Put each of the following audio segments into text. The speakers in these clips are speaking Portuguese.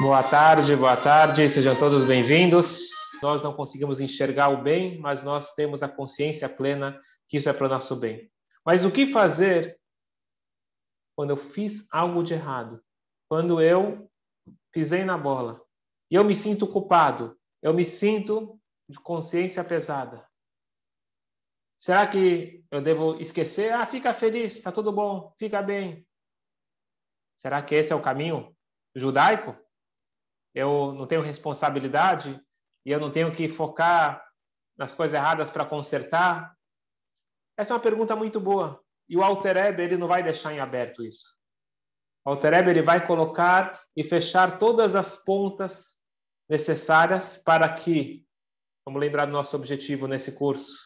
Boa tarde, boa tarde, sejam todos bem-vindos. Nós não conseguimos enxergar o bem, mas nós temos a consciência plena que isso é para o nosso bem. Mas o que fazer quando eu fiz algo de errado? Quando eu pisei na bola e eu me sinto culpado, eu me sinto de consciência pesada. Será que eu devo esquecer? Ah, fica feliz, está tudo bom, fica bem. Será que esse é o caminho judaico? Eu não tenho responsabilidade e eu não tenho que focar nas coisas erradas para consertar? Essa é uma pergunta muito boa. E o Alter Ebe, ele não vai deixar em aberto isso. O Alter Ebe, ele vai colocar e fechar todas as pontas necessárias para que, vamos lembrar do nosso objetivo nesse curso.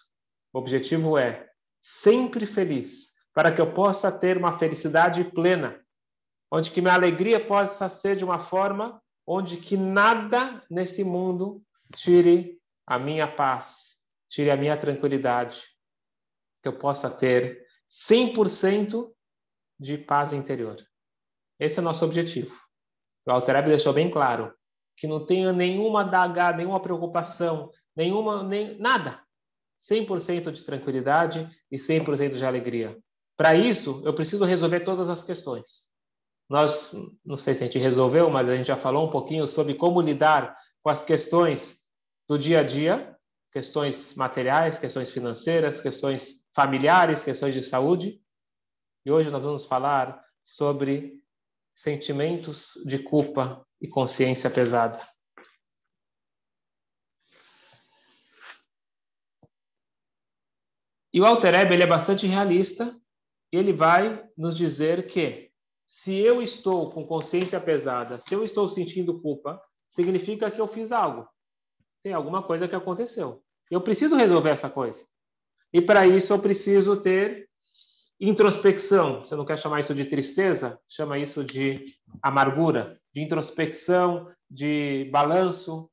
O objetivo é sempre feliz, para que eu possa ter uma felicidade plena, onde que minha alegria possa ser de uma forma onde que nada nesse mundo tire a minha paz, tire a minha tranquilidade, que eu possa ter 100% de paz interior. Esse é o nosso objetivo. O Alter deixou bem claro que não tenha nenhuma daga, nenhuma preocupação, nenhuma nem nada. 100% de tranquilidade e 100% de alegria. Para isso, eu preciso resolver todas as questões. Nós, não sei se a gente resolveu, mas a gente já falou um pouquinho sobre como lidar com as questões do dia a dia, questões materiais, questões financeiras, questões familiares, questões de saúde. E hoje nós vamos falar sobre sentimentos de culpa e consciência pesada. E o Alter Ebe, ele é bastante realista e ele vai nos dizer que se eu estou com consciência pesada, se eu estou sentindo culpa, significa que eu fiz algo. Tem alguma coisa que aconteceu. Eu preciso resolver essa coisa. E para isso eu preciso ter introspecção. Você não quer chamar isso de tristeza? Chama isso de amargura, de introspecção, de balanço.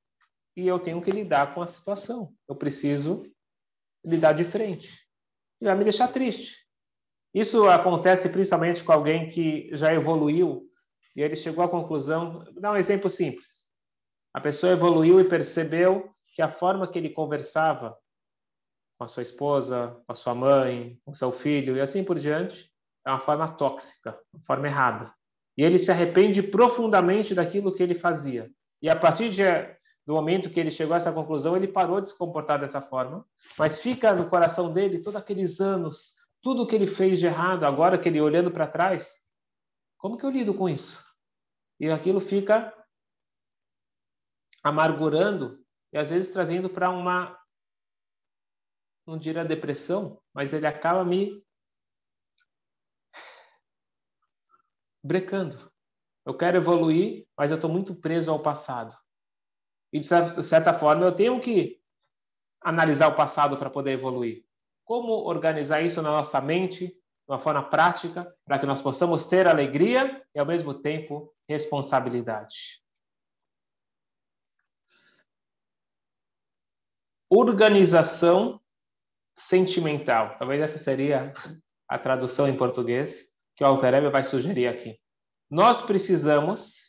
E eu tenho que lidar com a situação. Eu preciso lidar de frente. E vai me deixar triste. Isso acontece principalmente com alguém que já evoluiu e ele chegou à conclusão. Vou dar um exemplo simples. A pessoa evoluiu e percebeu que a forma que ele conversava com a sua esposa, com a sua mãe, com seu filho e assim por diante, é uma forma tóxica, uma forma errada. E ele se arrepende profundamente daquilo que ele fazia. E a partir de, do momento que ele chegou a essa conclusão, ele parou de se comportar dessa forma, mas fica no coração dele todos aqueles anos, tudo que ele fez de errado, agora que ele olhando para trás, como que eu lido com isso? E aquilo fica amargurando e às vezes trazendo para uma não diria depressão, mas ele acaba me brecando. Eu quero evoluir, mas eu estou muito preso ao passado. E, de certa forma, eu tenho que analisar o passado para poder evoluir. Como organizar isso na nossa mente, de uma forma prática, para que nós possamos ter alegria e, ao mesmo tempo, responsabilidade. Organização sentimental. Talvez essa seria a tradução em português que o Alter vai sugerir aqui. Nós precisamos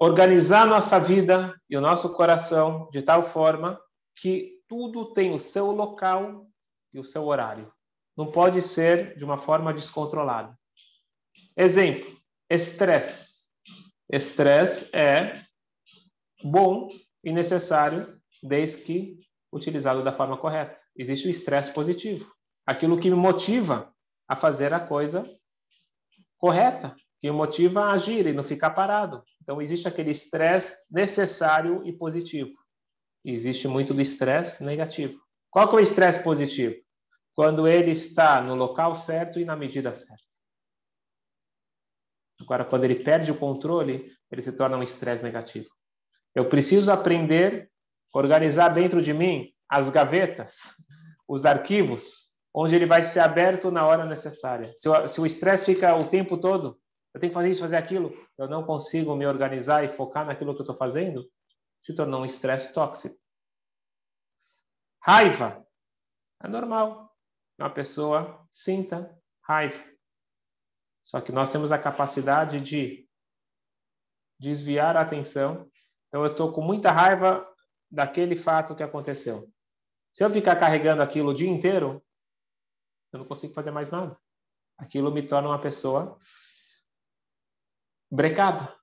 organizar nossa vida e o nosso coração de tal forma que tudo tem o seu local e o seu horário. Não pode ser de uma forma descontrolada. Exemplo: estresse. Estresse é bom e necessário desde que utilizado da forma correta. Existe o estresse positivo, aquilo que me motiva a fazer a coisa correta, que me motiva a agir e não ficar parado. Então existe aquele estresse necessário e positivo. E existe muito do estresse negativo. Qual que é o estresse positivo? Quando ele está no local certo e na medida certa. Agora, quando ele perde o controle, ele se torna um estresse negativo. Eu preciso aprender organizar dentro de mim as gavetas, os arquivos, onde ele vai ser aberto na hora necessária. O, se o estresse fica o tempo todo, eu tenho que fazer isso, fazer aquilo, eu não consigo me organizar e focar naquilo que eu estou fazendo, se tornou um estresse tóxico. Raiva. É normal que uma pessoa sinta raiva. Só que nós temos a capacidade de desviar a atenção. Então, eu estou com muita raiva daquele fato que aconteceu. Se eu ficar carregando aquilo o dia inteiro, eu não consigo fazer mais nada. Aquilo me torna uma pessoa brecada.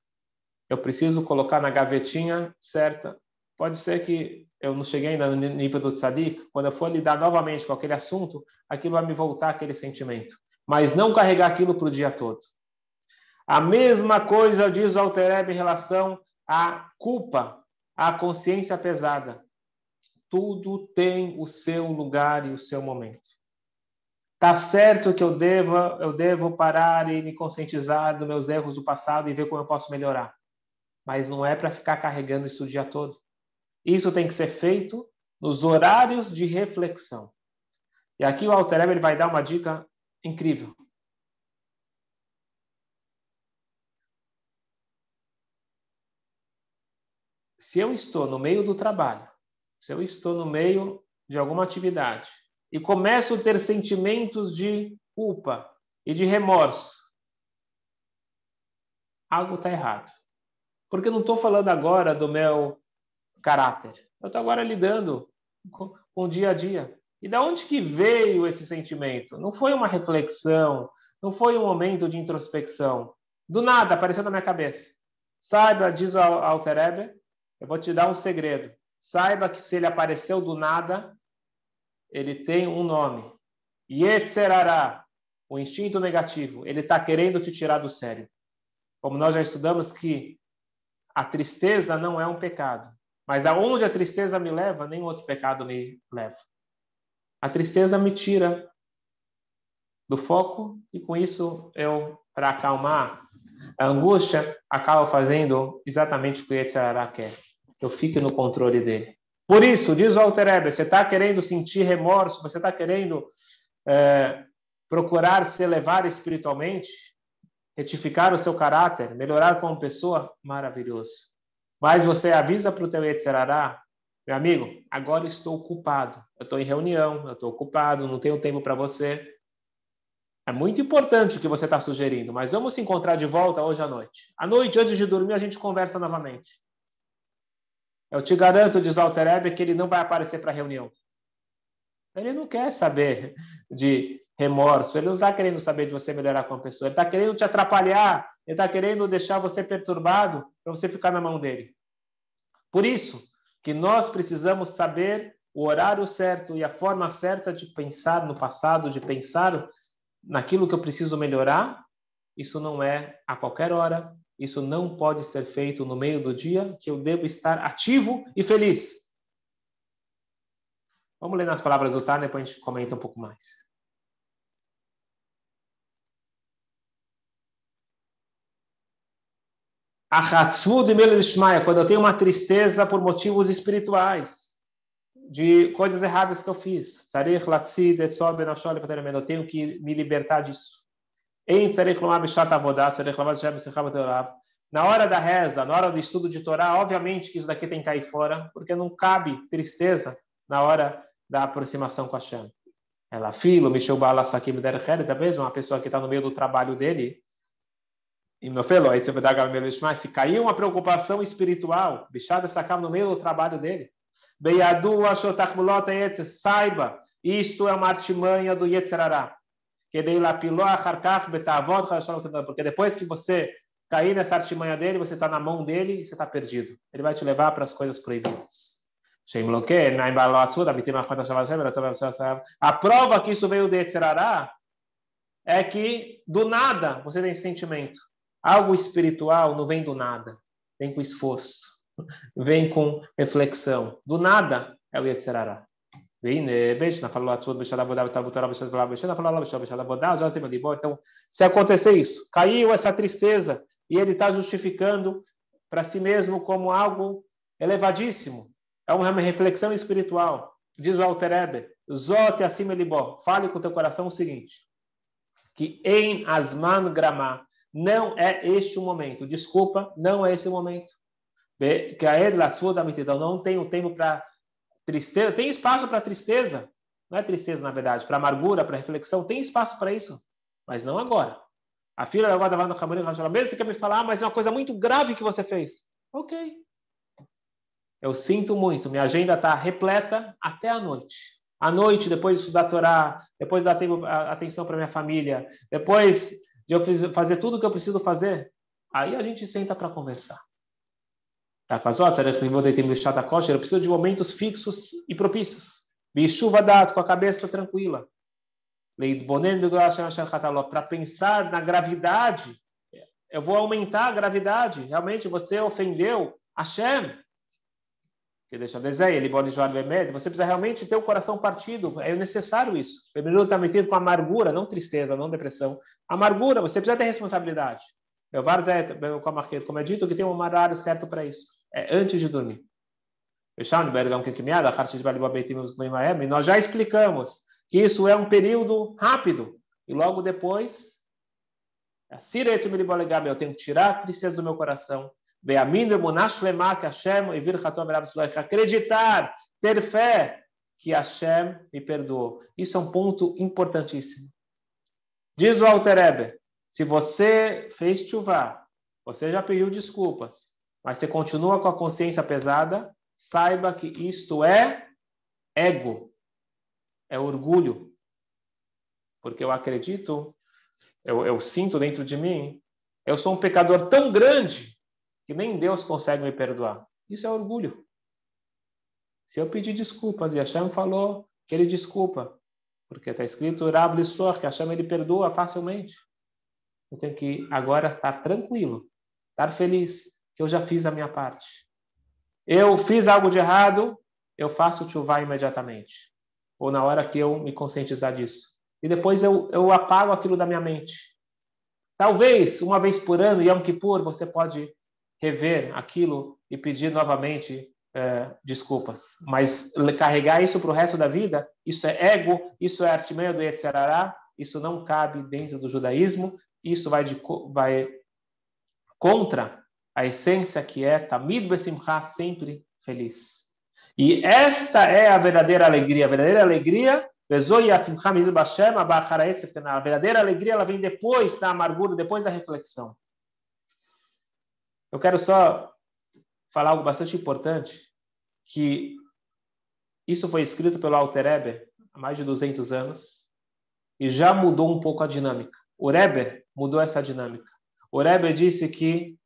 Eu preciso colocar na gavetinha certa. Pode ser que eu não cheguei ainda no nível do tzadik. Quando eu for lidar novamente com aquele assunto, aquilo vai me voltar aquele sentimento. Mas não carregar aquilo para o dia todo. A mesma coisa diz o Altereb em relação à culpa, à consciência pesada. Tudo tem o seu lugar e o seu momento. Tá certo que eu devo, eu devo parar e me conscientizar dos meus erros do passado e ver como eu posso melhorar. Mas não é para ficar carregando isso o dia todo. Isso tem que ser feito nos horários de reflexão. E aqui o Alter ele vai dar uma dica incrível. Se eu estou no meio do trabalho, se eu estou no meio de alguma atividade, e começo a ter sentimentos de culpa e de remorso, algo está errado. Porque eu não estou falando agora do meu caráter. Eu estou agora lidando com, o dia a dia. E da onde que veio esse sentimento? Não foi uma reflexão, não foi um momento de introspecção. Do nada, apareceu na minha cabeça. Saiba, diz o Alterebe, eu vou te dar um segredo. Saiba que se ele apareceu do nada, ele tem um nome. Yetzerará, o instinto negativo. Ele está querendo te tirar do sério. Como nós já estudamos que a tristeza não é um pecado. Mas aonde a tristeza me leva, nenhum outro pecado me leva. A tristeza me tira do foco e com isso eu, para acalmar a angústia, acabo fazendo exatamente o que o Yetzirah quer. Eu fique no controle dele. Por isso, diz o Alter você está querendo sentir remorso, você está querendo é, procurar se elevar espiritualmente, retificar o seu caráter, melhorar como pessoa, maravilhoso. Mas você avisa para o teu Yetzerará, meu amigo, agora estou ocupado, eu estou em reunião, eu estou ocupado, não tenho tempo para você. É muito importante o que você está sugerindo, mas vamos se encontrar de volta hoje à noite. À noite, antes de dormir, a gente conversa novamente. Eu te garanto, diz Walter Eber, que ele não vai aparecer para a reunião. Ele não quer saber de remorso, ele não está querendo saber de você melhorar com a pessoa, ele está querendo te atrapalhar, ele está querendo deixar você perturbado para você ficar na mão dele. Por isso que nós precisamos saber o horário certo e a forma certa de pensar no passado, de pensar naquilo que eu preciso melhorar. Isso não é a qualquer hora, isso não pode ser feito no meio do dia, que eu devo estar ativo e feliz. Vamos ler nas palavras do Tânia, depois a gente comenta um pouco mais. Quando eu tenho uma tristeza por motivos espirituais, de coisas erradas que eu fiz. Eu tenho que me libertar disso. Na hora da reza, na hora do estudo de Torá, obviamente que isso daqui tem que cair fora, porque não cabe tristeza na hora da aproximação com a Shem. Ela, filho, Mishel Bala Sakim Der é mesmo uma pessoa que está no meio do trabalho dele. E meu filho, aí você vai dar se caiu uma preocupação espiritual, bichada sacava no meio do trabalho dele. Beyadu Ashotachmulot saiba, isto é uma artimanha do Yetzerará porque depois que você cair nessa artimanha dele, você está na mão dele e você está perdido. Ele vai te levar para as coisas proibidas. A prova que isso veio de Etzerará é que do nada você tem sentimento. Algo espiritual não vem do nada, vem com esforço, vem com reflexão. Do nada é o Yetzerará. Então, se acontecer isso, caiu essa tristeza e ele está justificando para si mesmo como algo elevadíssimo, é uma reflexão espiritual. Diz o Alter Eber, Zote acima libó, fale com teu coração o seguinte, que em Asman Gramá não é este o momento, desculpa, não é esse o momento. Que a não tem o tempo para Tristeza, tem espaço para tristeza. Não é tristeza, na verdade. Para amargura, para reflexão, tem espaço para isso. Mas não agora. A filha agora estava no Camarim, mesmo você quer me falar, mas é uma coisa muito grave que você fez. Ok. Eu sinto muito, minha agenda está repleta até a noite. À noite, depois de estudar a Torá, depois de dar tempo, atenção para minha família, depois de eu fazer tudo o que eu preciso fazer, aí a gente senta para conversar. Tá com as outras, eu preciso de momentos fixos e propícios. Chuva dado, com a cabeça tranquila. Para pensar na gravidade, eu vou aumentar a gravidade. Realmente, você ofendeu Hashem. Que deixa dizer, ele Você precisa realmente ter o coração partido. É necessário isso. Primeiro está metido com amargura, não tristeza, não depressão. Amargura, você precisa ter responsabilidade. Como é dito, que tem um horário certo para isso. É antes de dormir. Nós já explicamos que isso é um período rápido. E logo depois, eu tenho que tirar a tristeza do meu coração. Acreditar, ter fé que Hashem me perdoou. Isso é um ponto importantíssimo. Diz o Alter se você fez chuva, você já pediu desculpas, mas você continua com a consciência pesada, saiba que isto é ego, é orgulho. Porque eu acredito, eu, eu sinto dentro de mim, eu sou um pecador tão grande que nem Deus consegue me perdoar. Isso é orgulho. Se eu pedir desculpas e Hashem falou que ele desculpa, porque está escrito Rav que Hashem ele perdoa facilmente. Eu tenho que agora estar tranquilo, estar feliz, que eu já fiz a minha parte. Eu fiz algo de errado, eu faço o imediatamente. Ou na hora que eu me conscientizar disso. E depois eu, eu apago aquilo da minha mente. Talvez, uma vez por ano, Yom Kippur, você pode rever aquilo e pedir novamente é, desculpas. Mas carregar isso para o resto da vida, isso é ego, isso é artimanha do Yetzirará, isso não cabe dentro do judaísmo, isso vai, de, vai contra a essência que é Tamid Besimcha, sempre feliz. E esta é a verdadeira alegria. A verdadeira alegria, a verdadeira alegria ela vem depois da amargura, depois da reflexão. Eu quero só falar algo bastante importante, que isso foi escrito pelo Alter Eber há mais de 200 anos e já mudou um pouco a dinâmica. O Rebbe mudou essa dinâmica. O Rebbe disse que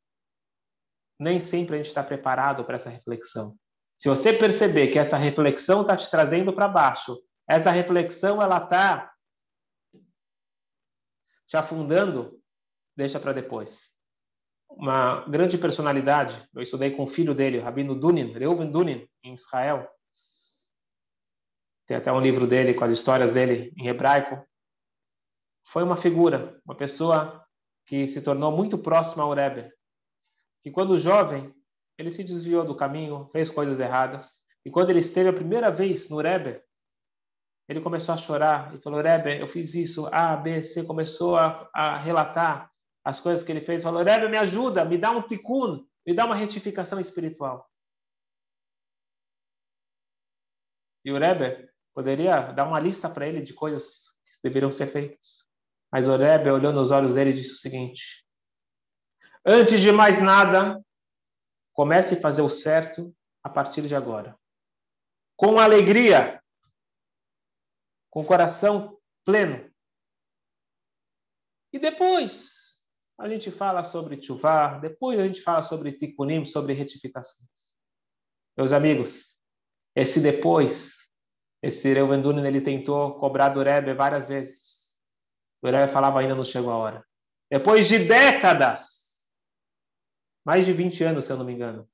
nem sempre a gente está preparado para essa reflexão. Se você perceber que essa reflexão está te trazendo para baixo, essa reflexão ela está te afundando, deixa para depois. Uma grande personalidade, eu estudei com o filho dele, o Rabino Dunin, Reuven Dunin, em Israel. Tem até um livro dele com as histórias dele em hebraico. Foi uma figura, uma pessoa que se tornou muito próxima ao Rebbe, que quando jovem, ele se desviou do caminho, fez coisas erradas. E quando ele esteve a primeira vez no Rebbe, ele começou a chorar e falou: Rebbe, eu fiz isso, A, B, C. Começou a, a relatar as coisas que ele fez. Falou: Rebbe, me ajuda, me dá um tikkun, me dá uma retificação espiritual. E o Rebbe poderia dar uma lista para ele de coisas que deveriam ser feitas. Mas o Rebbe olhou nos olhos dele e disse o seguinte: Antes de mais nada, comece a fazer o certo a partir de agora. Com alegria, com coração pleno. E depois a gente fala sobre chuvar, depois a gente fala sobre tikkunim, sobre retificações. Meus amigos, esse depois, esse Reuven ele tentou cobrar do Rebbe várias vezes. O Rebbe falava ainda não chegou a hora. Depois de décadas, mais de 20 anos, se eu não me engano.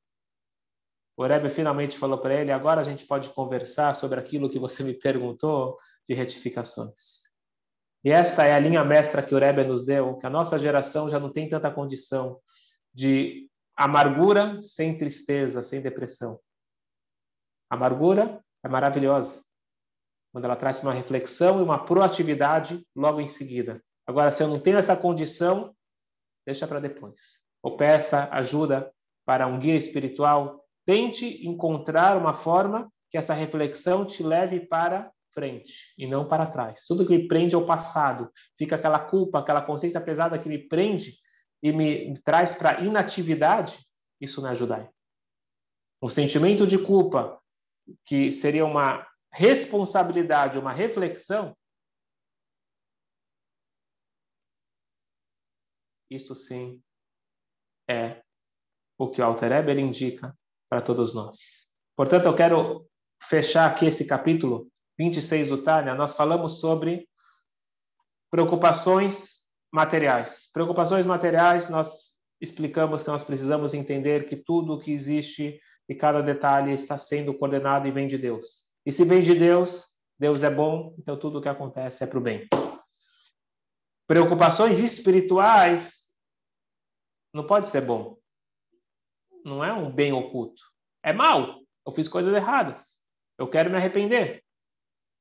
O Rebbe finalmente falou para ele: agora a gente pode conversar sobre aquilo que você me perguntou de retificações. E esta é a linha mestra que o Rebbe nos deu, que a nossa geração já não tem tanta condição de amargura sem tristeza, sem depressão. A amargura é maravilhosa, quando ela traz uma reflexão e uma proatividade logo em seguida. Agora, se eu não tenho essa condição, deixa para depois ou peça ajuda para um guia espiritual, tente encontrar uma forma que essa reflexão te leve para frente e não para trás. Tudo que me prende ao passado, fica aquela culpa, aquela consciência pesada que me prende e me traz para inatividade, isso não é ajudar. Um sentimento de culpa, que seria uma responsabilidade, uma reflexão, isso sim é o que o Alter Eber indica para todos nós. Portanto, eu quero fechar aqui esse capítulo 26 do Tânia. Nós falamos sobre preocupações materiais. Preocupações materiais, nós explicamos que nós precisamos entender que tudo o que existe e cada detalhe está sendo coordenado e vem de Deus. E se vem de Deus, Deus é bom, então tudo o que acontece é para o bem. Preocupações espirituais não pode ser bom. Não é um bem oculto. É mal. Eu fiz coisas erradas. Eu quero me arrepender.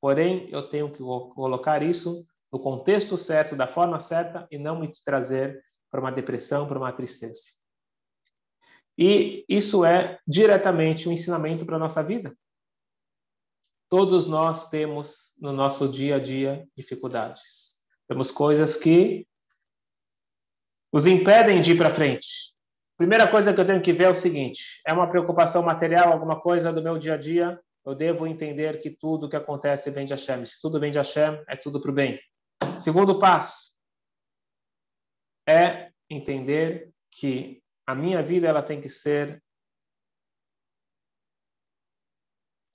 Porém, eu tenho que colocar isso no contexto certo, da forma certa, e não me trazer para uma depressão, para uma tristeza. E isso é diretamente um ensinamento para a nossa vida. Todos nós temos no nosso dia a dia dificuldades. Temos coisas que os impedem de ir para frente. Primeira coisa que eu tenho que ver é o seguinte: é uma preocupação material, alguma coisa do meu dia a dia? Eu devo entender que tudo que acontece vem de Hashem. Se tudo vem de Hashem, é tudo para o bem. Segundo passo é entender que a minha vida ela tem que ser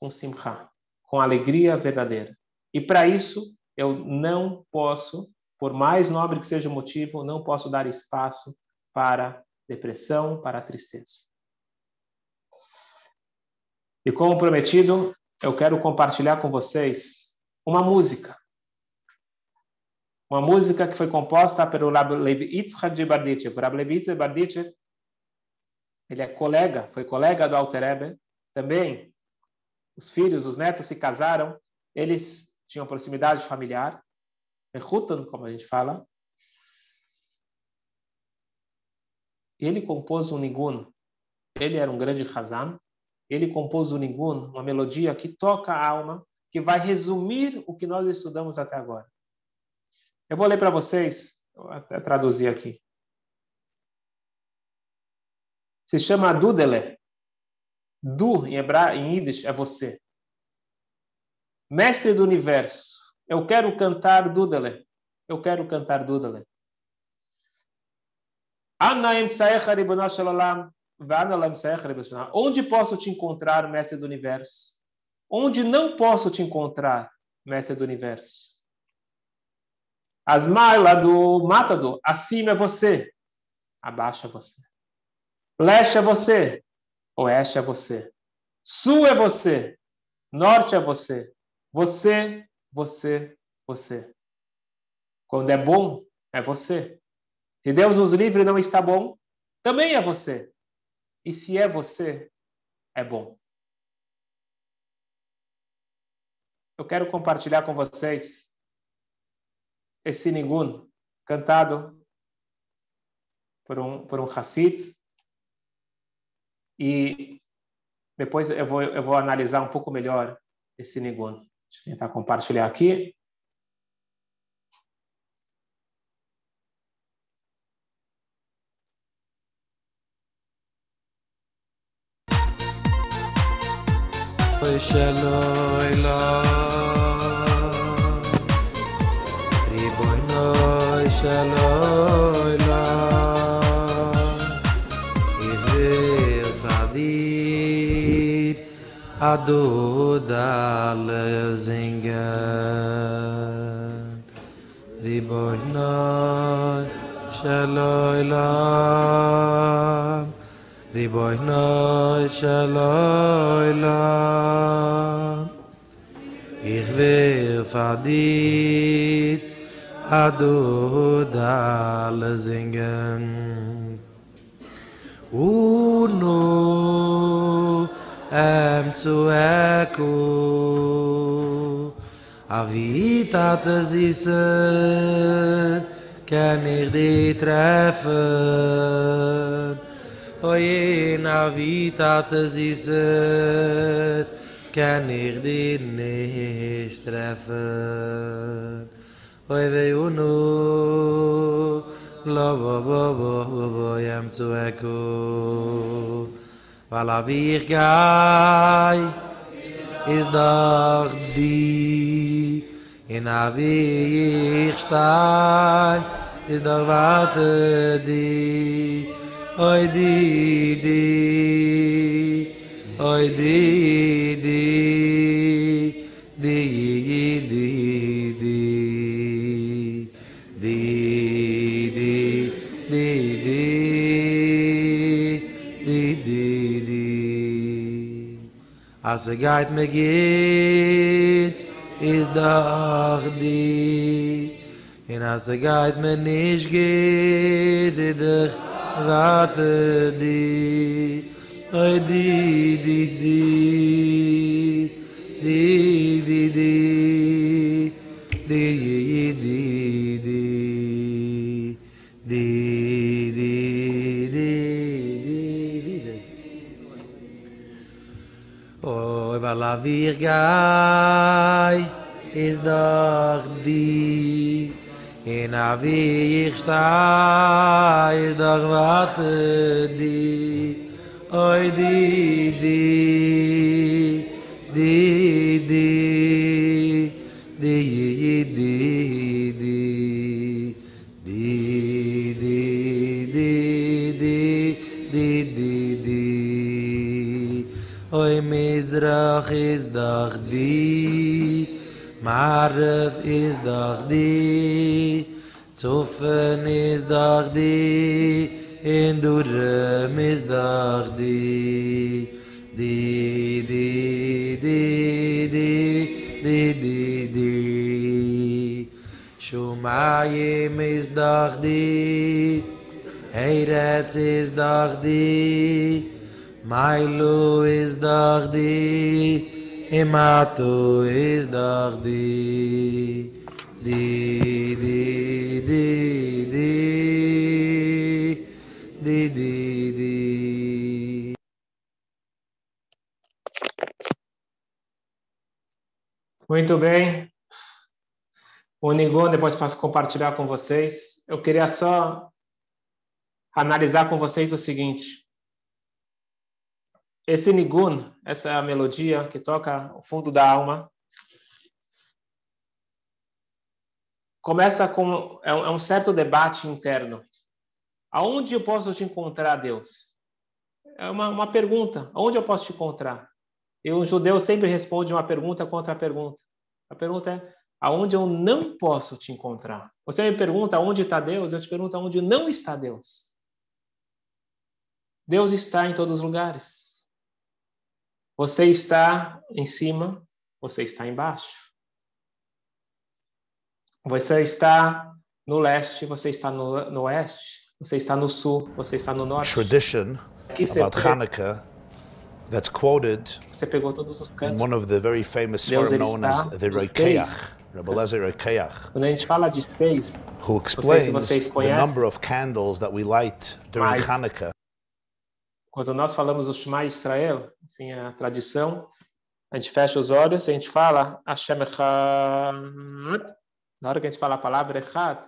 com simcha, com alegria verdadeira. E para isso, eu não posso, por mais nobre que seja o motivo, não posso dar espaço para depressão, para tristeza. E como prometido, eu quero compartilhar com vocês uma música. Uma música que foi composta pelo Rab Levi Yitzhak de Barditchev. O Rab Levi Yitzhak ele é colega, foi colega do Alter Eber. Também os filhos, os netos se casaram, eles tinham proximidade familiar, Mechutan, como a gente fala. Ele compôs um nigun. Ele era um grande Hazan. Ele compôs um nigun, uma melodia que toca a alma, que vai resumir o que nós estudamos até agora. Eu vou ler para vocês, até traduzir aqui. se chama Dudele. Du, em hebraico, em Yiddish, é você. Mestre do universo, eu quero cantar Dudele. Eu quero cantar Dudele. Onde posso te encontrar, mestre do universo? Onde não posso te encontrar, mestre do universo? As lá do matador, acima é você, abaixo é você. Leste é você, oeste é você. Sul é você, norte é você. Você, você, você. Quando é bom, é você. Se Deus nos livre não está bom, também é você. E se é você, é bom. Eu quero compartilhar com vocês esse Nigun, cantado por um, por um Hassid, e depois eu vou, eu vou analisar um pouco melhor esse Nigun. Deixa eu tentar compartilhar aqui. Shalom, adodale zingen zinga. Ribona shaloila ribona shaloila ich wer fadit adodale zingen zinga. Uno em zu eku avita vita zise ken ir di treffen oi in a zise ken ir di nicht treffen oi ve uno la ba ba ba bo em zu eku Weil a ich gai, is doch di. In a ich stai, is doch warte di. Oi di di. Oy di di as a guide me git is da di in as a guide me nish git de rat di. Di di di. Di di di. Di di di di. Di Va la vir gai is doch di in a vir sta is doch wat di Oy di di di di mizrach is dach di Ma'arif is dach di Zofen is dach di In Durem is dach di Di, di, di, di, di, di, di Shumayim is dach di Heiretz is dach di Mailo is dardi, emato is dardi, di di di di di di di. Muito bem. O Nigon depois posso compartilhar com vocês. Eu queria só analisar com vocês o seguinte esse Nigun, essa melodia que toca o fundo da alma, começa com é um, é um certo debate interno. Aonde eu posso te encontrar, Deus? É uma, uma pergunta. Aonde eu posso te encontrar? E o judeu sempre responde uma pergunta contra a pergunta. A pergunta é: aonde eu não posso te encontrar? Você me pergunta onde está Deus, eu te pergunto aonde não está Deus. Deus está em todos os lugares. Você está em cima, você está embaixo. Você está no leste, você está no, no oeste. Você está no sul, você está no norte. tradition Aqui você, about Hanukkah that's quoted você pegou todos os in one of the very famous Deus, known as the nos Rekeach, Rabbi Lezer Rekeach, Quando a gente fala de seis, who explains the number of candles that we light during Hanukkah. Quando nós falamos o Shema Israel, assim, a tradição, a gente fecha os olhos, a gente fala Hashem Echad. Na hora que a gente fala a palavra Echad,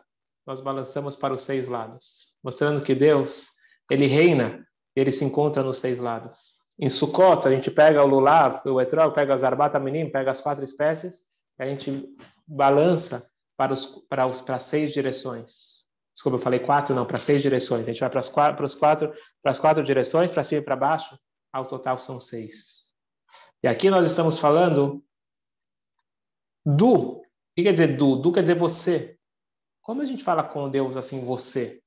nós balançamos para os seis lados, mostrando que Deus, ele reina, ele se encontra nos seis lados. Em Sukkot, a gente pega o lulav, o etrog, pega as arbata minim, pega as quatro espécies, e a gente balança para os para os para seis direções. Desculpa, eu falei quatro, não, para seis direções. A gente vai para as quatro, quatro, quatro direções, para cima e para baixo. Ao total são seis. E aqui nós estamos falando do. O que quer dizer do? Do quer dizer você. Como a gente fala com Deus assim, você?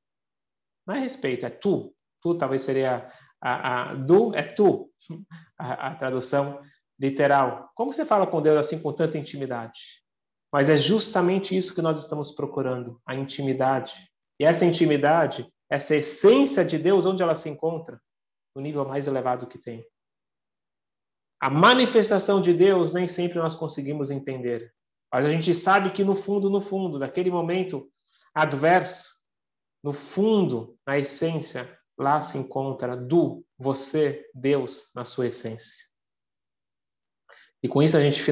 Não é respeito, é tu. Tu talvez seria a, a do é tu, a, a tradução literal. Como você fala com Deus assim com tanta intimidade? Mas é justamente isso que nós estamos procurando, a intimidade. E essa intimidade, essa essência de Deus, onde ela se encontra? No nível mais elevado que tem. A manifestação de Deus nem sempre nós conseguimos entender. Mas a gente sabe que no fundo, no fundo, naquele momento adverso, no fundo, na essência, lá se encontra do você, Deus, na sua essência. E com isso a gente finaliza.